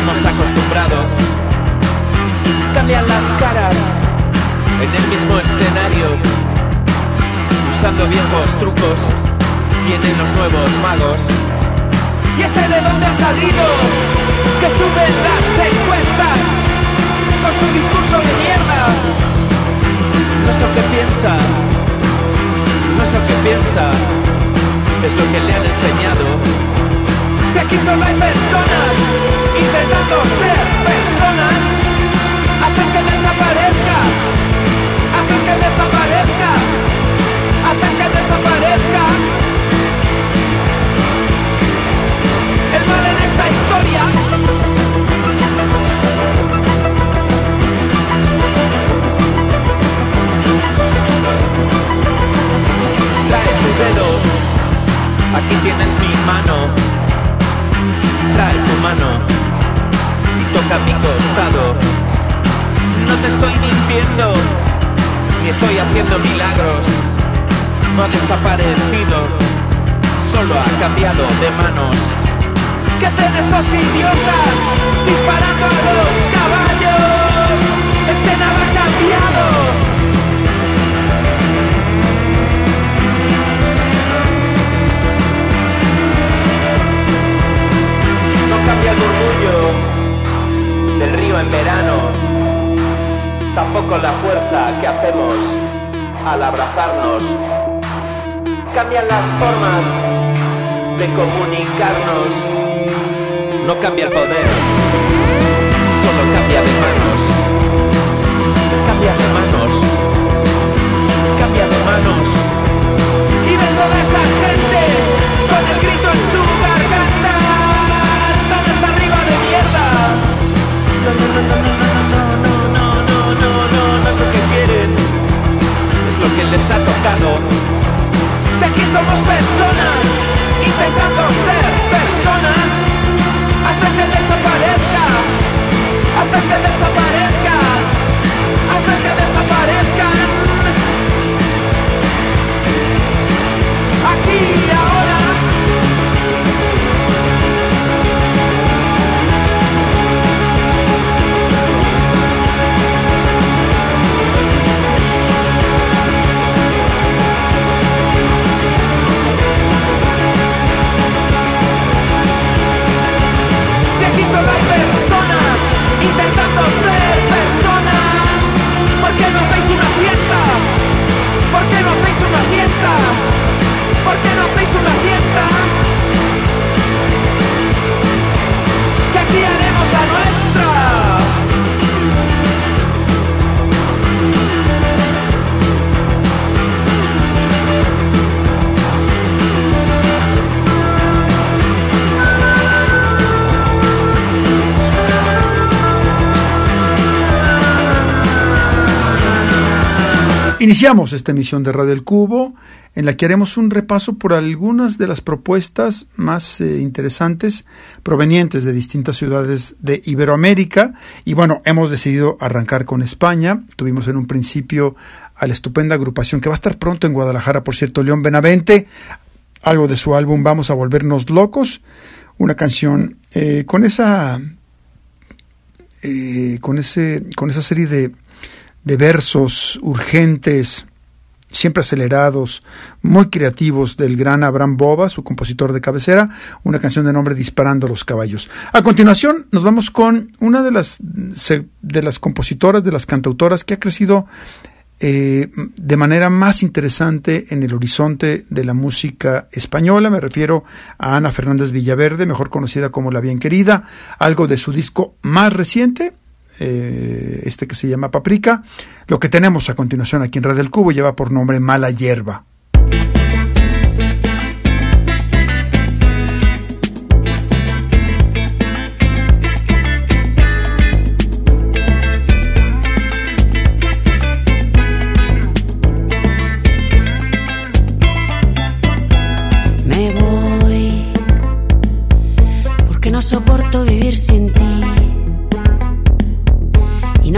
hemos acostumbrado. Cambian las caras en el mismo escenario, usando viejos trucos, vienen los nuevos magos. Y ese de dónde ha salido, que suben las encuestas con su discurso de mierda. No es lo que piensa, no es lo que piensa, es lo que le han enseñado. Si aquí solo hay personas intentando ser de comunicarnos no cambia el poder. defender dessa barra. Iniciamos esta emisión de Radio El Cubo, en la que haremos un repaso por algunas de las propuestas más eh, interesantes provenientes de distintas ciudades de Iberoamérica. Y bueno, hemos decidido arrancar con España. Tuvimos en un principio a la estupenda agrupación que va a estar pronto en Guadalajara, por cierto, León Benavente. Algo de su álbum Vamos a Volvernos Locos. Una canción eh, con esa. Eh, con, ese, con esa serie de de versos urgentes, siempre acelerados, muy creativos del gran Abraham Boba, su compositor de cabecera, una canción de nombre Disparando los caballos. A continuación nos vamos con una de las, de las compositoras, de las cantautoras que ha crecido eh, de manera más interesante en el horizonte de la música española. Me refiero a Ana Fernández Villaverde, mejor conocida como La Bien Querida, algo de su disco más reciente, eh, este que se llama Paprika. Lo que tenemos a continuación aquí en Red del Cubo lleva por nombre Mala Hierba.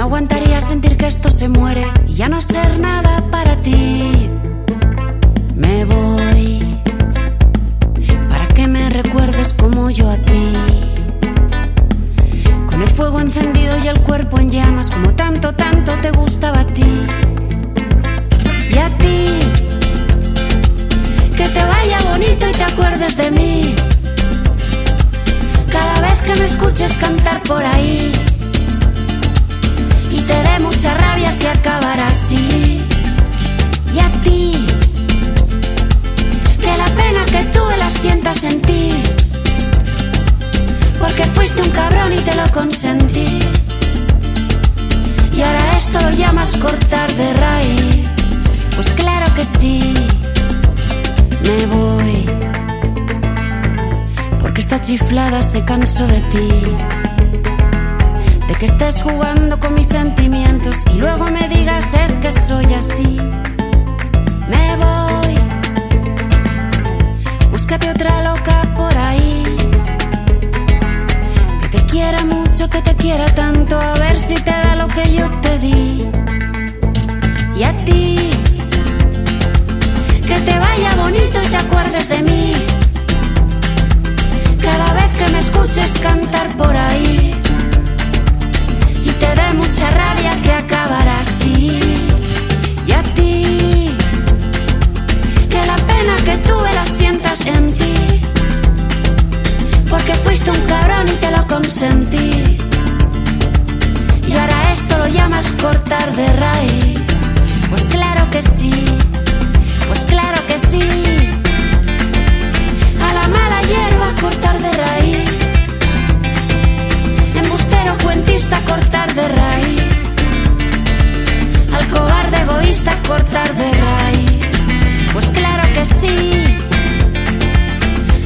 No aguantaría sentir que esto se muere y ya no ser nada para ti. Me voy para que me recuerdes como yo a ti. Con el fuego encendido y el cuerpo en llamas, como tanto, tanto te gustaba a ti. Y a ti, que te vaya bonito y te acuerdes de mí cada vez que me escuches cantar por ahí y te dé mucha rabia que acabará así. Y a ti, que la pena que tuve la sientas en ti, porque fuiste un cabrón y te lo consentí. Y ahora esto lo llamas cortar de raíz, pues claro que sí, me voy esta chiflada se cansó de ti. Que estés jugando con mis sentimientos y luego me digas es que soy así. Me voy. Búscate otra loca por ahí. Que te quiera mucho, que te quiera tanto, a ver si te da lo que yo te di. Y a ti. Que te vaya bonito y te acuerdes de mí cada vez que me escuches cantar por ahí mucha rabia que acabar así. Y a ti, que la pena que tuve la sientas en ti. Porque fuiste un cabrón y te lo consentí. Y ahora esto lo llamas cortar de raíz. Pues claro que sí, pues claro que sí. A la mala hierba cortar de raíz sincero, cuentista, cortar de raíz. Al cobarde egoísta, cortar de raíz. Pues claro que sí.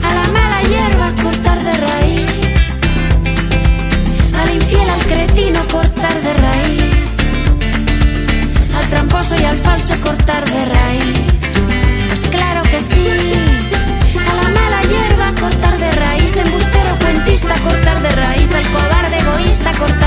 A la mala hierba, cortar de raíz. Al infiel, al cretino, cortar de raíz. Al tramposo y al falso, cortar de raíz. Pues claro que sí. cortar.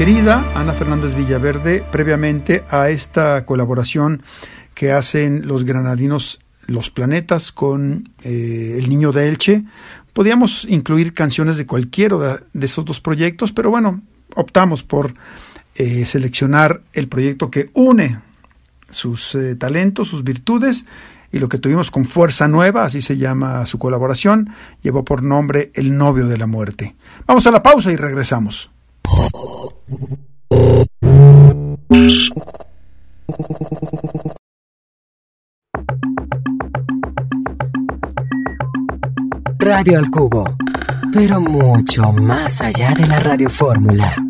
Querida Ana Fernández Villaverde previamente a esta colaboración que hacen los granadinos Los Planetas con eh, El Niño de Elche. Podíamos incluir canciones de cualquiera de, esos dos proyectos, pero bueno, optamos por eh, seleccionar el proyecto que une sus eh, talentos, sus virtudes y lo que tuvimos con Fuerza Nueva, así se llama su colaboración, llevó por nombre El novio de la muerte. Vamos a la pausa y regresamos. Radio al Cubo, pero mucho más allá de la radiofórmula.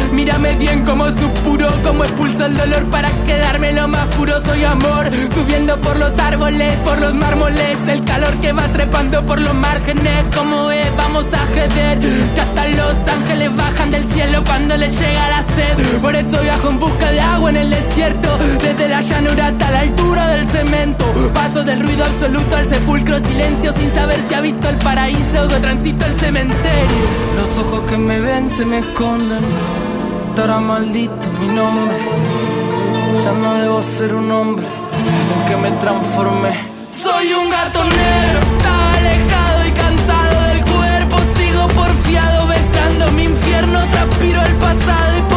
Mírame bien como supuro, como expulso el dolor para quedarme lo más puro. Soy amor, subiendo por los árboles, por los mármoles. El calor que va trepando por los márgenes. Como es, vamos a jeder. Que hasta los ángeles bajan del cielo cuando les llega la sed. Por eso viajo en busca de agua en el desierto. Desde la llanura hasta la altura del cemento. Paso del ruido absoluto al sepulcro, silencio sin saber si ha visto el paraíso o transito el cementerio. Los ojos que me ven se me esconden estará maldito mi nombre. Ya no debo ser un hombre en que me transformé. Soy un gato negro, está alejado y cansado del cuerpo. Sigo porfiado besando mi infierno, transpiro el pasado y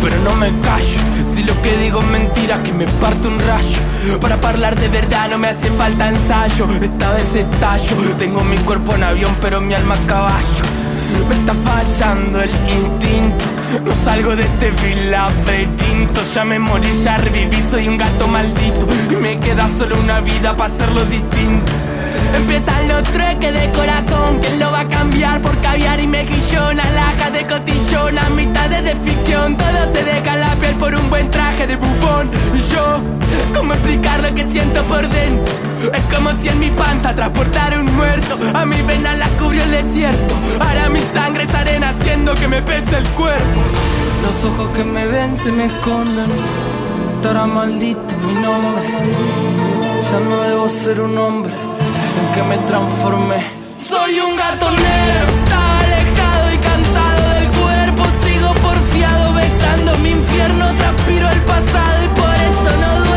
pero no me callo. Si lo que digo es mentira, que me parte un rayo. Para hablar de verdad no me hace falta ensayo. Esta vez estallo. Tengo mi cuerpo en avión, pero mi alma a caballo. Me está fallando el instinto. No salgo de este laberinto. Ya me morí, ya reviví, soy un gato maldito. Y me queda solo una vida para hacerlo distinto. Empiezan los trueques de corazón ¿Quién lo va a cambiar por caviar y mejillón Alhajas de cotillón a mitades de ficción Todo se deja la piel por un buen traje de bufón. Y yo, ¿cómo explicar lo que siento por dentro? Es como si en mi panza transportara un muerto. A mi vena la cubrió el desierto. Ahora mi sangre es arena haciendo que me pese el cuerpo. Los ojos que me ven se me esconden. Estará maldito mi nombre. Ya no debo ser un hombre que me transformé. Soy un gato negro, está alejado y cansado del cuerpo. Sigo porfiado besando mi infierno, transpiro el pasado y por eso no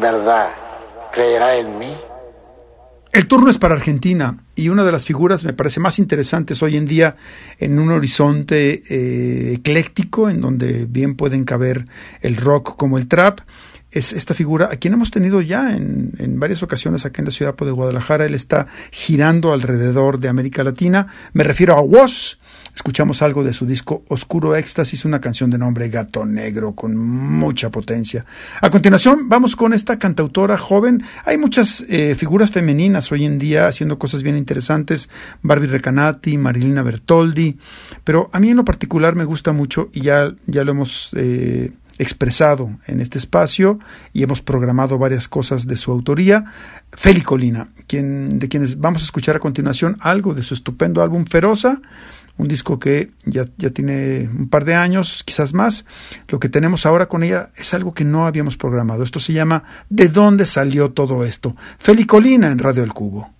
verdad, creerá en mí. El turno es para Argentina y una de las figuras me parece más interesantes hoy en día en un horizonte eh, ecléctico en donde bien pueden caber el rock como el trap es esta figura a quien hemos tenido ya en, en varias ocasiones acá en la ciudad de Guadalajara. Él está girando alrededor de América Latina. Me refiero a Woz. Escuchamos algo de su disco Oscuro Éxtasis, una canción de nombre Gato Negro con mucha potencia. A continuación vamos con esta cantautora joven. Hay muchas eh, figuras femeninas hoy en día haciendo cosas bien interesantes. Barbie Recanati, Marilina Bertoldi. Pero a mí en lo particular me gusta mucho y ya, ya lo hemos... Eh, expresado en este espacio y hemos programado varias cosas de su autoría. Feli Colina, quien, de quienes vamos a escuchar a continuación algo de su estupendo álbum Feroza, un disco que ya, ya tiene un par de años, quizás más. Lo que tenemos ahora con ella es algo que no habíamos programado. Esto se llama ¿De dónde salió todo esto? Feli Colina en Radio El Cubo.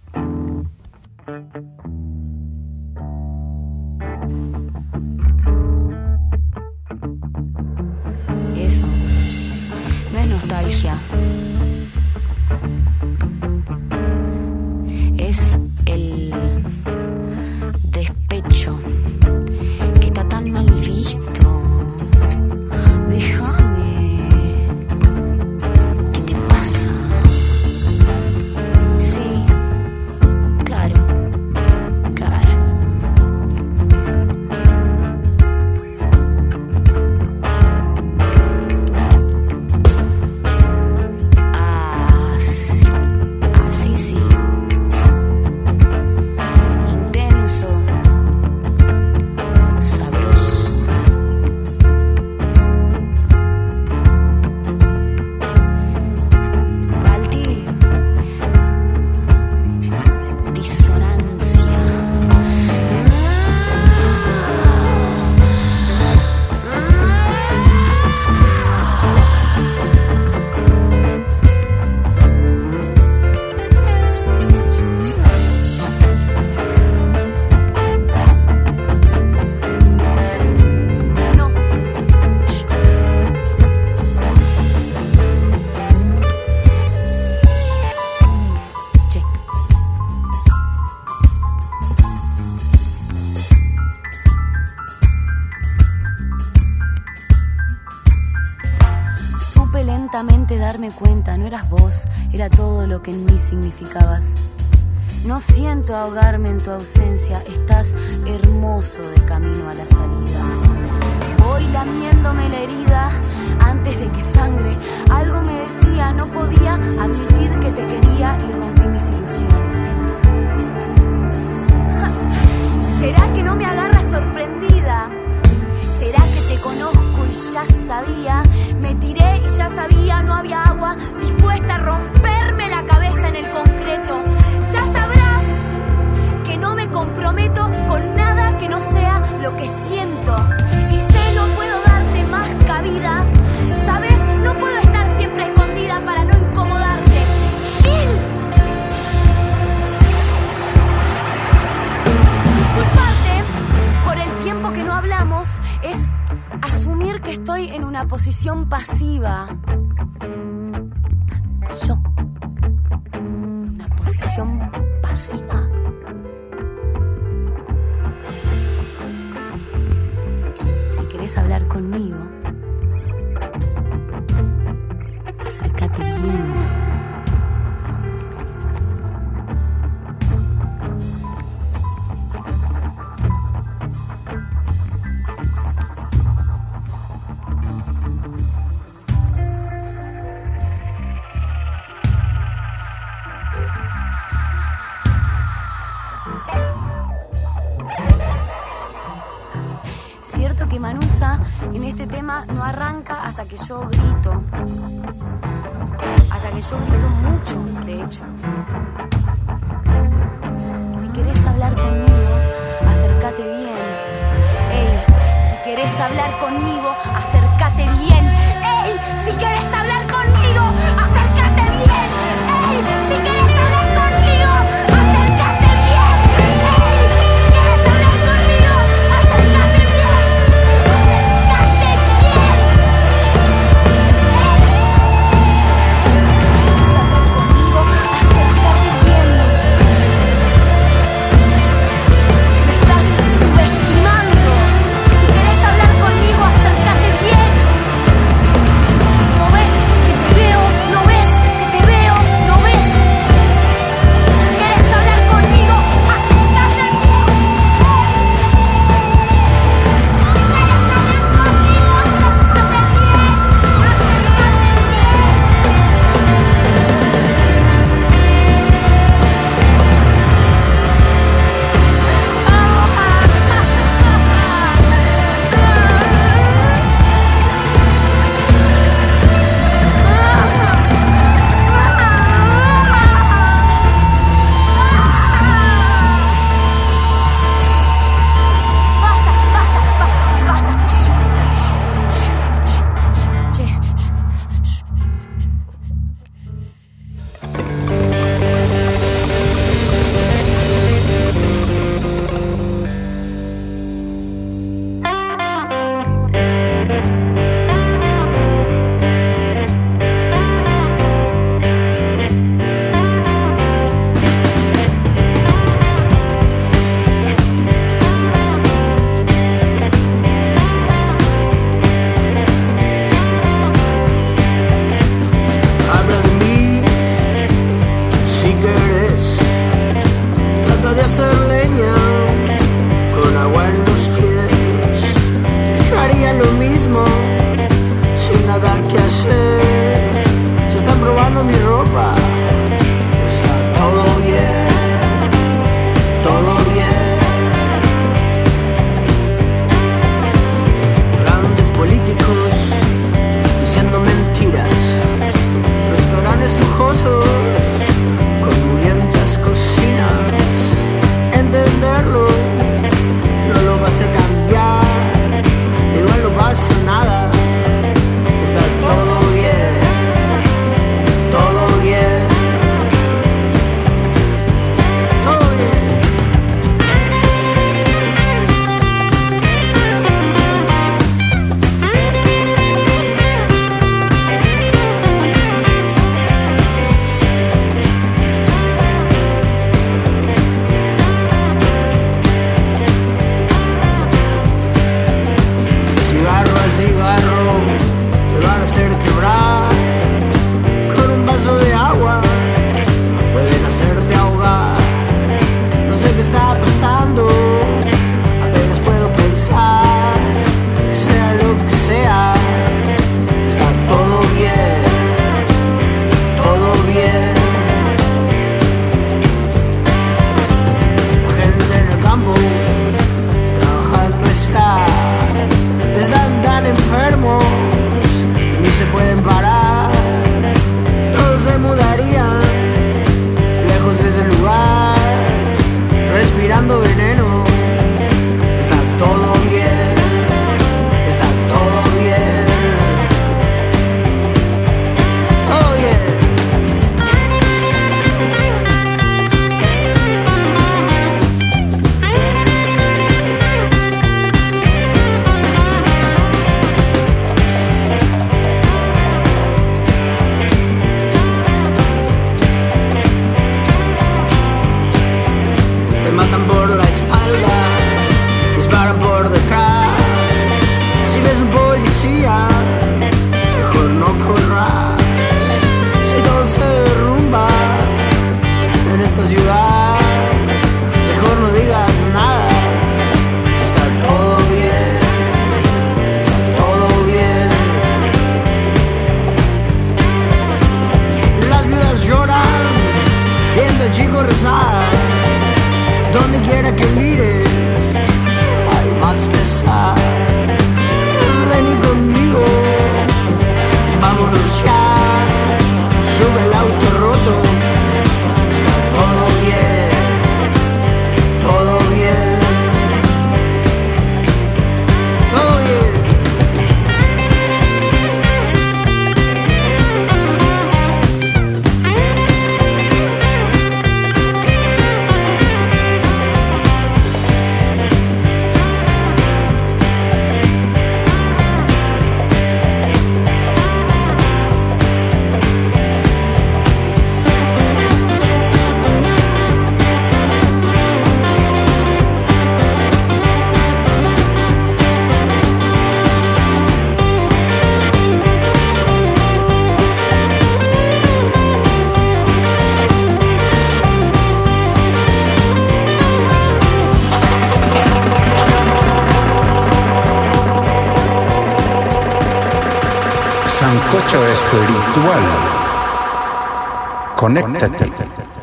Eso no es nostalgia. Significabas. No siento ahogarme en tu ausencia, estás hermoso de camino a la salida. Voy lamiéndome la herida antes de que sangre. Algo me decía, no podía admitir que te quería y rompí mis ilusiones. ¿Será que no me agarras sorprendida? ¿Será que te conozco y ya sabía? Me tiré y ya sabía, no había agua, dispuesta a cabeza en el concreto. Ya sabrás que no me comprometo con nada que no sea lo que siento. Y sé, no puedo darte más cabida. Sabes, no puedo estar siempre escondida para no incomodarte. Gil. Disculparte por el tiempo que no hablamos es asumir que estoy en una posición pasiva. Si querés hablar conmigo,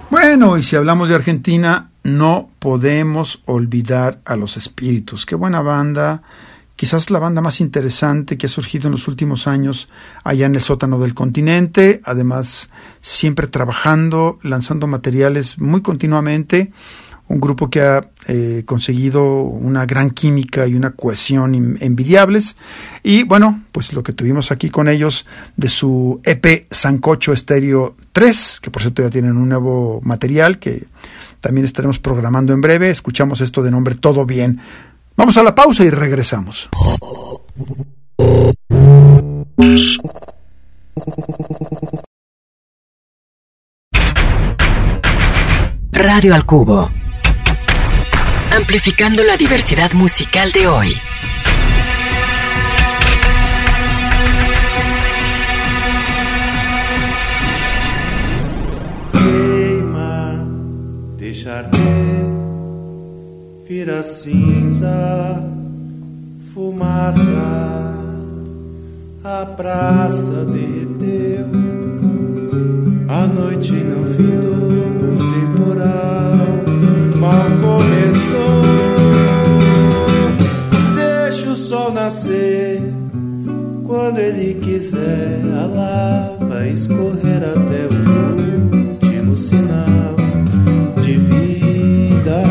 Bueno, y si hablamos de Argentina, no podemos olvidar a los espíritus. Qué buena banda, quizás la banda más interesante que ha surgido en los últimos años allá en el sótano del continente, además siempre trabajando, lanzando materiales muy continuamente un grupo que ha eh, conseguido una gran química y una cohesión envidiables. Y bueno, pues lo que tuvimos aquí con ellos de su EP Sancocho Estéreo 3, que por cierto ya tienen un nuevo material que también estaremos programando en breve. Escuchamos esto de nombre Todo Bien. Vamos a la pausa y regresamos. Radio al Cubo amplificando la diversidad musical de hoy. Queima, deixar ter, vira cinza, fumaça, a praça derreteu, a noite não findou, o temporal começou. Deixa o sol nascer. Quando ele quiser, a lava escorrer até o último sinal de vida.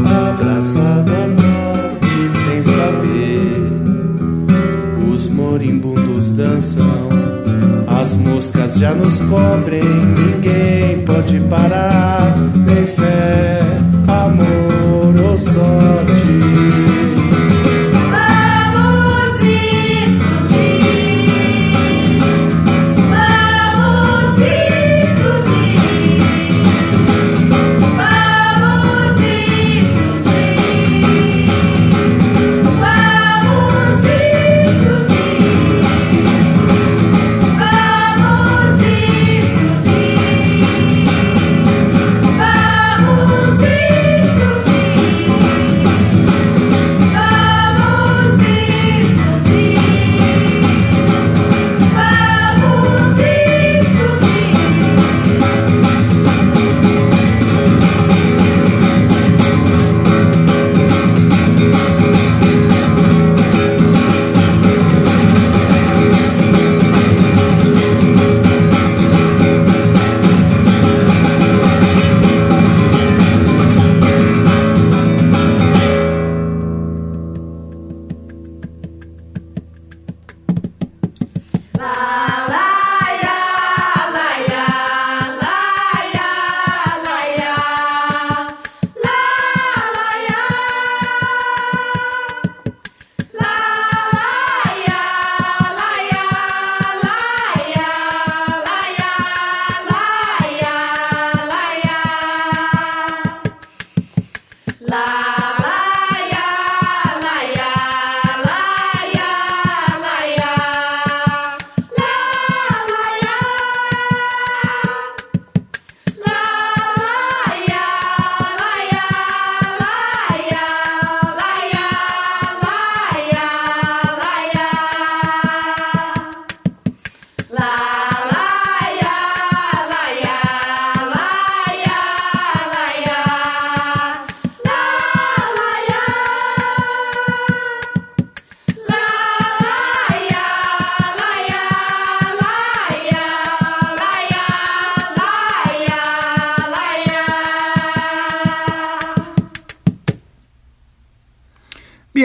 Abraçado à morte sem saber. Os moribundos dançam. As moscas já nos cobrem, ninguém pode parar. Nem fé,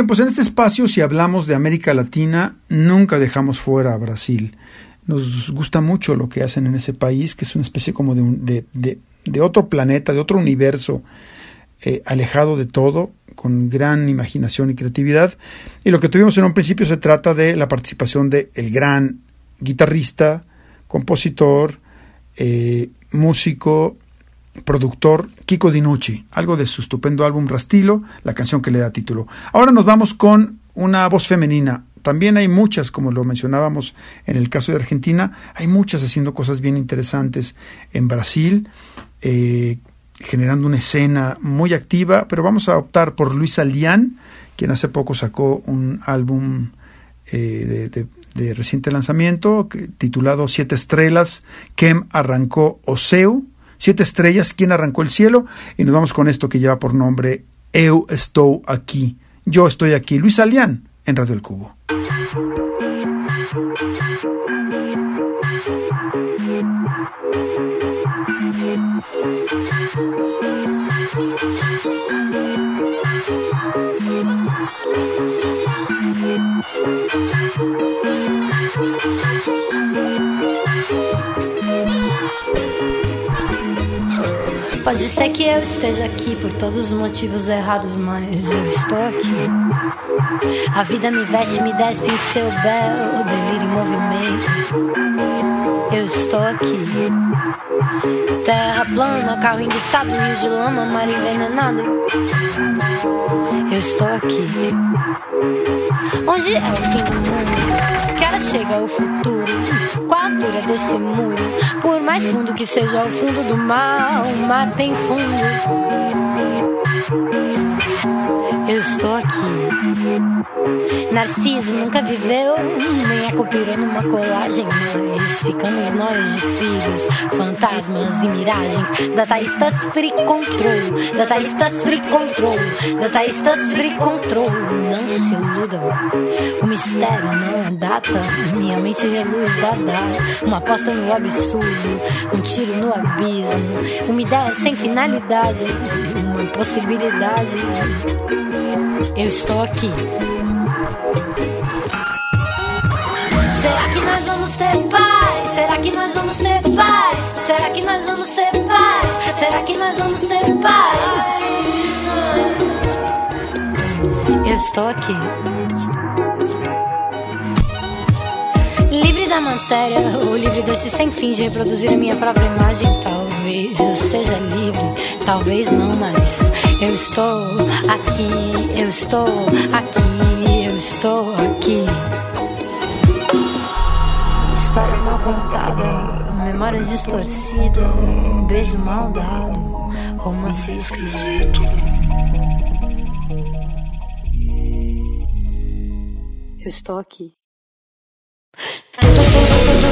pues en este espacio, si hablamos de América Latina, nunca dejamos fuera a Brasil. Nos gusta mucho lo que hacen en ese país, que es una especie como de, de, de otro planeta, de otro universo, eh, alejado de todo, con gran imaginación y creatividad. Y lo que tuvimos en un principio se trata de la participación de el gran guitarrista, compositor, eh, músico productor Kiko Dinucci, algo de su estupendo álbum Rastilo, la canción que le da título. Ahora nos vamos con una voz femenina. También hay muchas, como lo mencionábamos en el caso de Argentina, hay muchas haciendo cosas bien interesantes en Brasil, eh, generando una escena muy activa, pero vamos a optar por Luisa Lian, quien hace poco sacó un álbum eh, de, reciente lanzamiento, titulado Siete Estrellas, Kem arrancó Oseu, Siete Estrellas, ¿quién arrancó el cielo? Y nos vamos con esto que lleva por nombre Eu estou aquí, yo estoy aquí, Luis Alián, en Radio El Cubo. Pode ser que eu esteja aqui por todos os motivos errados, mas eu estou aqui. A vida me veste, me despe em seu belo delírio em movimento. Eu estou aqui. Terra plana, carro enguiçado, rio de lama, mar envenenado. Eu estou aqui. Onde é o fim do mundo? Chega o futuro? Qual a altura desse muro? Por mais fundo que seja o fundo do mar, o mar tem fundo. Eu estou aqui. Narciso nunca viveu, nem a copirou numa colagem, mas ficamos nós de filhos, fantasmas e miragens. Dataístas free control, dataístas free control, dataístas free control. Não se iludam, o mistério não é data. Minha mente reluz da data, uma aposta no absurdo, um tiro no abismo, uma ideia sem finalidade, uma possibilidade. Eu estou aqui. Será que nós vamos ter paz? Será que nós vamos ter paz? Será que nós vamos ter paz? Será que nós vamos ter paz? Eu estou aqui. Livre da matéria, ou livre desse sem fim de reproduzir a minha própria imagem. Talvez eu seja livre, talvez não, mas eu estou aqui, eu estou aqui, eu estou aqui. História mal contada, memória distorcida, beijo mal dado, romance esquisito. Eu estou aqui.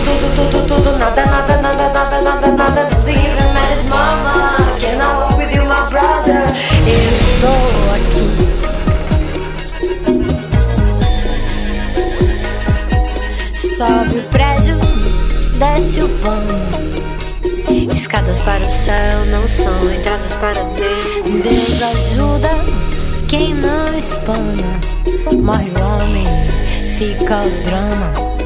Tudo, tudo, tudo, nada, nada, nada, nada, nada, nada, tudo even matters, mama. Can I walk with you, my brother? Eu estou aqui. Sobe o prédio, desce o pano. Escadas para o céu não são entradas para Deus. Deus ajuda quem não espana. Morre o homem, fica o drama.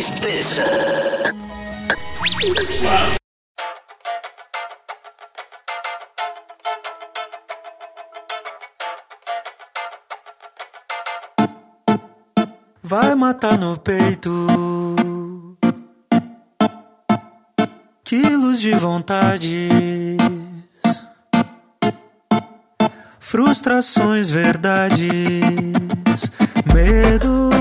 Tristeza. Vai matar no peito quilos de vontades, frustrações, verdades, medo.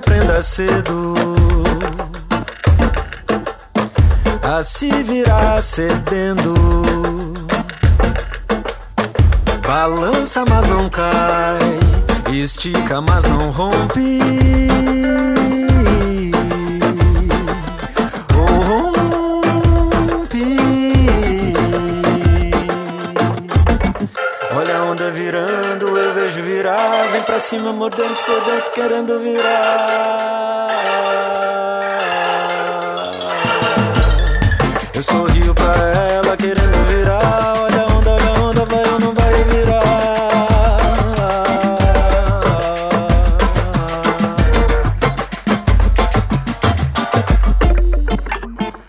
Aprenda cedo a se virar cedendo. Balança, mas não cai. Estica, mas não rompe. Pra cima, mordendo, sedento, querendo virar. Eu sorrio pra ela, querendo virar. Olha a onda, olha a onda, vai ou não vai virar.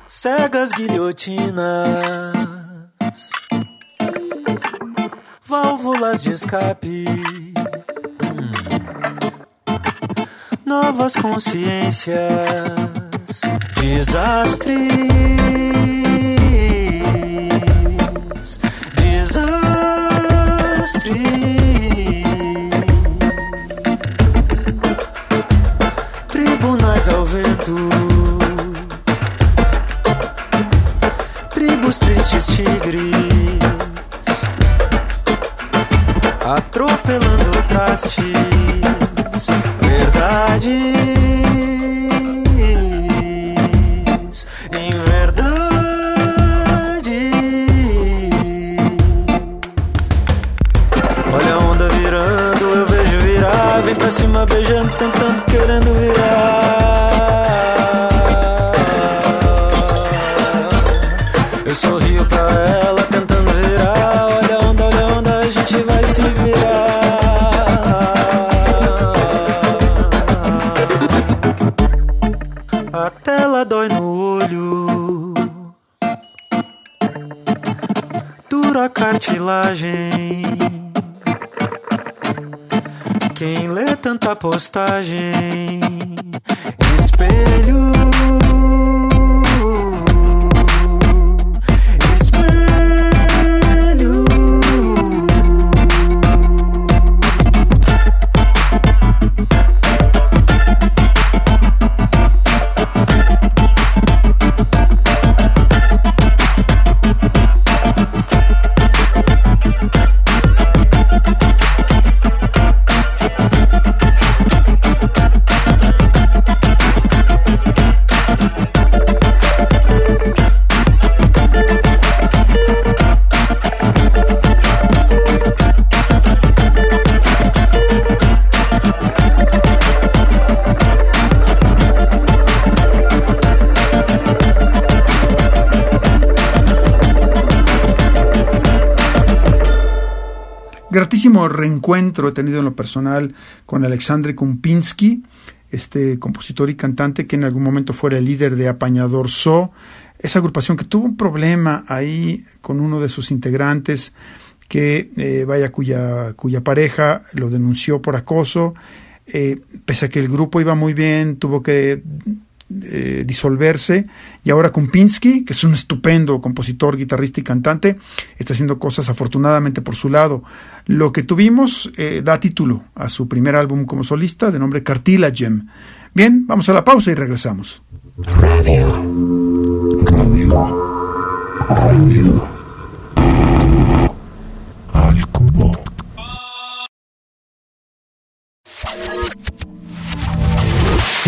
Cegas guilhotinas, consciências, desastres, desastres. Tribunais ao vento, tribos tristes tigres, atropelando trastes. Verdades Gratísimo reencuentro he tenido en lo personal con Alexandre Kumpinski, este compositor y cantante que en algún momento fuera el líder de Apañador So, esa agrupación que tuvo un problema ahí con uno de sus integrantes que eh, vaya cuya cuya pareja lo denunció por acoso. Eh, pese a que el grupo iba muy bien tuvo que eh, disolverse y ahora Kumpinski, que es un estupendo compositor, guitarrista y cantante, está haciendo cosas afortunadamente por su lado. Lo que tuvimos eh, da título a su primer álbum como solista de nombre Cartilagem. Bien, vamos a la pausa y regresamos. Radio. Radio. Radio.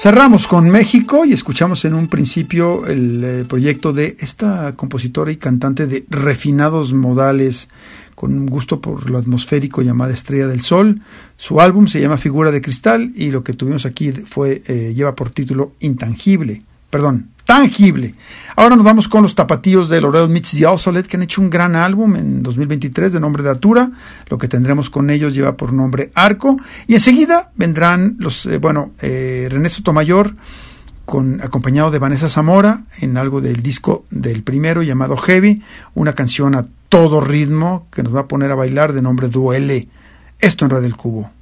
Cerramos con México y escuchamos en un principio el eh, proyecto de esta compositora y cantante de refinados modales con un gusto por lo atmosférico llamada Estrella del Sol. Su álbum se llama Figura de Cristal y lo que tuvimos aquí fue eh, lleva por título Intangible, perdón, Tangible. Ahora nos vamos con los tapatíos de Laurel Meets the Obsolete que han hecho un gran álbum en 2023 de nombre de Atura. Lo que tendremos con ellos lleva por nombre Arco y enseguida vendrán los, eh, bueno, eh, René Sotomayor con, acompañado de Vanessa Zamora en algo del disco del primero llamado Heavy, una canción a todo ritmo que nos va a poner a bailar de nombre Duele. Esto en Radio del Cubo.